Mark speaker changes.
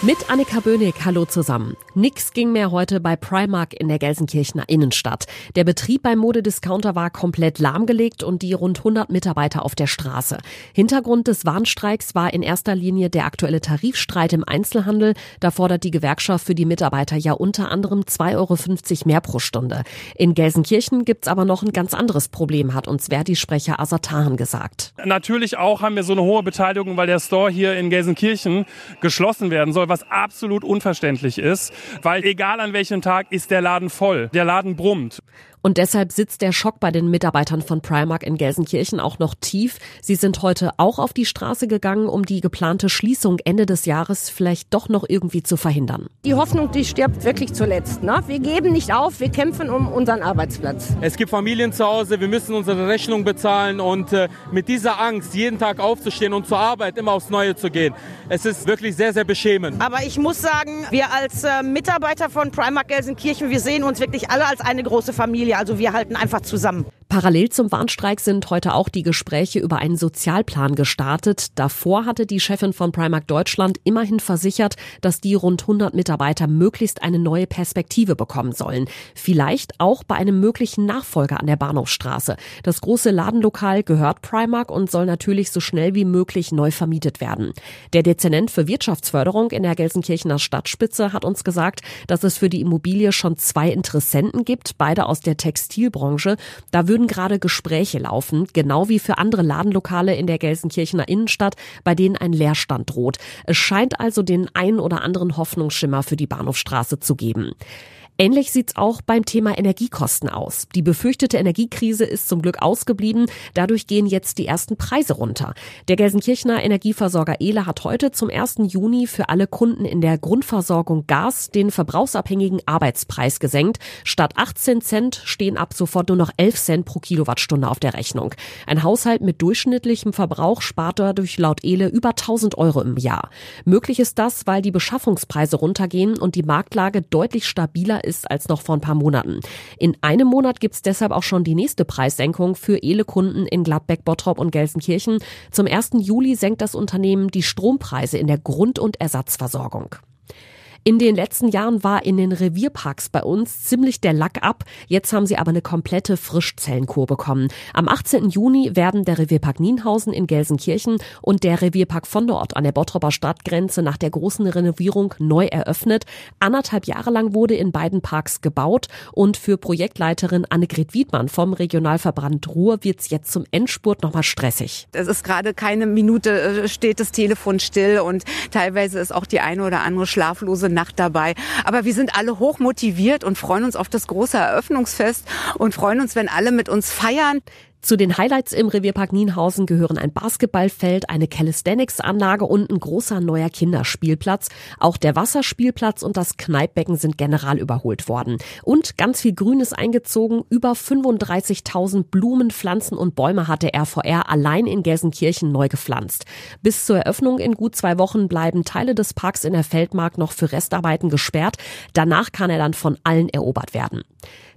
Speaker 1: Mit Annika Böhnig, hallo zusammen. Nix ging mehr heute bei Primark in der Gelsenkirchener Innenstadt. Der Betrieb beim Modediscounter war komplett lahmgelegt und die rund 100 Mitarbeiter auf der Straße. Hintergrund des Warnstreiks war in erster Linie der aktuelle Tarifstreit im Einzelhandel. Da fordert die Gewerkschaft für die Mitarbeiter ja unter anderem 2,50 Euro mehr pro Stunde. In Gelsenkirchen gibt's aber noch ein ganz anderes Problem, hat uns Verdi-Sprecher Asatahan gesagt.
Speaker 2: Natürlich auch haben wir so eine hohe Beteiligung, weil der Store hier in Gelsenkirchen geschlossen werden soll was absolut unverständlich ist, weil egal an welchem Tag ist der Laden voll, der Laden brummt.
Speaker 1: Und deshalb sitzt der Schock bei den Mitarbeitern von Primark in Gelsenkirchen auch noch tief. Sie sind heute auch auf die Straße gegangen, um die geplante Schließung Ende des Jahres vielleicht doch noch irgendwie zu verhindern.
Speaker 3: Die Hoffnung, die stirbt wirklich zuletzt. Ne? Wir geben nicht auf, wir kämpfen um unseren Arbeitsplatz.
Speaker 4: Es gibt Familien zu Hause, wir müssen unsere Rechnung bezahlen und äh, mit dieser Angst, jeden Tag aufzustehen und zur Arbeit immer aufs Neue zu gehen, es ist wirklich sehr, sehr beschämend.
Speaker 3: Aber ich muss sagen, wir als äh, Mitarbeiter von Primark Gelsenkirchen, wir sehen uns wirklich alle als eine große Familie. Familie. Also wir halten einfach zusammen.
Speaker 1: Parallel zum Warnstreik sind heute auch die Gespräche über einen Sozialplan gestartet. Davor hatte die Chefin von Primark Deutschland immerhin versichert, dass die rund 100 Mitarbeiter möglichst eine neue Perspektive bekommen sollen. Vielleicht auch bei einem möglichen Nachfolger an der Bahnhofstraße. Das große Ladenlokal gehört Primark und soll natürlich so schnell wie möglich neu vermietet werden. Der Dezernent für Wirtschaftsförderung in der Gelsenkirchener Stadtspitze hat uns gesagt, dass es für die Immobilie schon zwei Interessenten gibt, beide aus der Textilbranche. Da würden gerade Gespräche laufen, genau wie für andere Ladenlokale in der Gelsenkirchener Innenstadt, bei denen ein Leerstand droht. Es scheint also den ein oder anderen Hoffnungsschimmer für die Bahnhofstraße zu geben. Ähnlich sieht's auch beim Thema Energiekosten aus. Die befürchtete Energiekrise ist zum Glück ausgeblieben. Dadurch gehen jetzt die ersten Preise runter. Der Gelsenkirchener Energieversorger Ehle hat heute zum 1. Juni für alle Kunden in der Grundversorgung Gas den verbrauchsabhängigen Arbeitspreis gesenkt. Statt 18 Cent stehen ab sofort nur noch 11 Cent pro Kilowattstunde auf der Rechnung. Ein Haushalt mit durchschnittlichem Verbrauch spart dadurch laut Ehle über 1000 Euro im Jahr. Möglich ist das, weil die Beschaffungspreise runtergehen und die Marktlage deutlich stabiler ist als noch vor ein paar Monaten. In einem Monat gibt's deshalb auch schon die nächste Preissenkung für Ele-Kunden in Gladbeck, Bottrop und Gelsenkirchen. Zum 1. Juli senkt das Unternehmen die Strompreise in der Grund- und Ersatzversorgung. In den letzten Jahren war in den Revierparks bei uns ziemlich der Lack ab. Jetzt haben sie aber eine komplette Frischzellenkur bekommen. Am 18. Juni werden der Revierpark Nienhausen in Gelsenkirchen und der Revierpark von dort an der Bottroper Stadtgrenze nach der großen Renovierung neu eröffnet. Anderthalb Jahre lang wurde in beiden Parks gebaut und für Projektleiterin Annegret Wiedmann vom Regionalverband Ruhr wird's jetzt zum Endspurt nochmal stressig.
Speaker 5: Es ist gerade keine Minute äh, steht das Telefon still und teilweise ist auch die eine oder andere schlaflose Nacht dabei. Aber wir sind alle hoch und freuen uns auf das große Eröffnungsfest und freuen uns, wenn alle mit uns feiern.
Speaker 1: Zu den Highlights im Revierpark Nienhausen gehören ein Basketballfeld, eine Calisthenics-Anlage und ein großer neuer Kinderspielplatz. Auch der Wasserspielplatz und das Kneippbecken sind general überholt worden. Und ganz viel Grün ist eingezogen. Über 35.000 Blumen, Pflanzen und Bäume hat der RVR allein in Gelsenkirchen neu gepflanzt. Bis zur Eröffnung in gut zwei Wochen bleiben Teile des Parks in der Feldmark noch für Restarbeiten gesperrt. Danach kann er dann von allen erobert werden.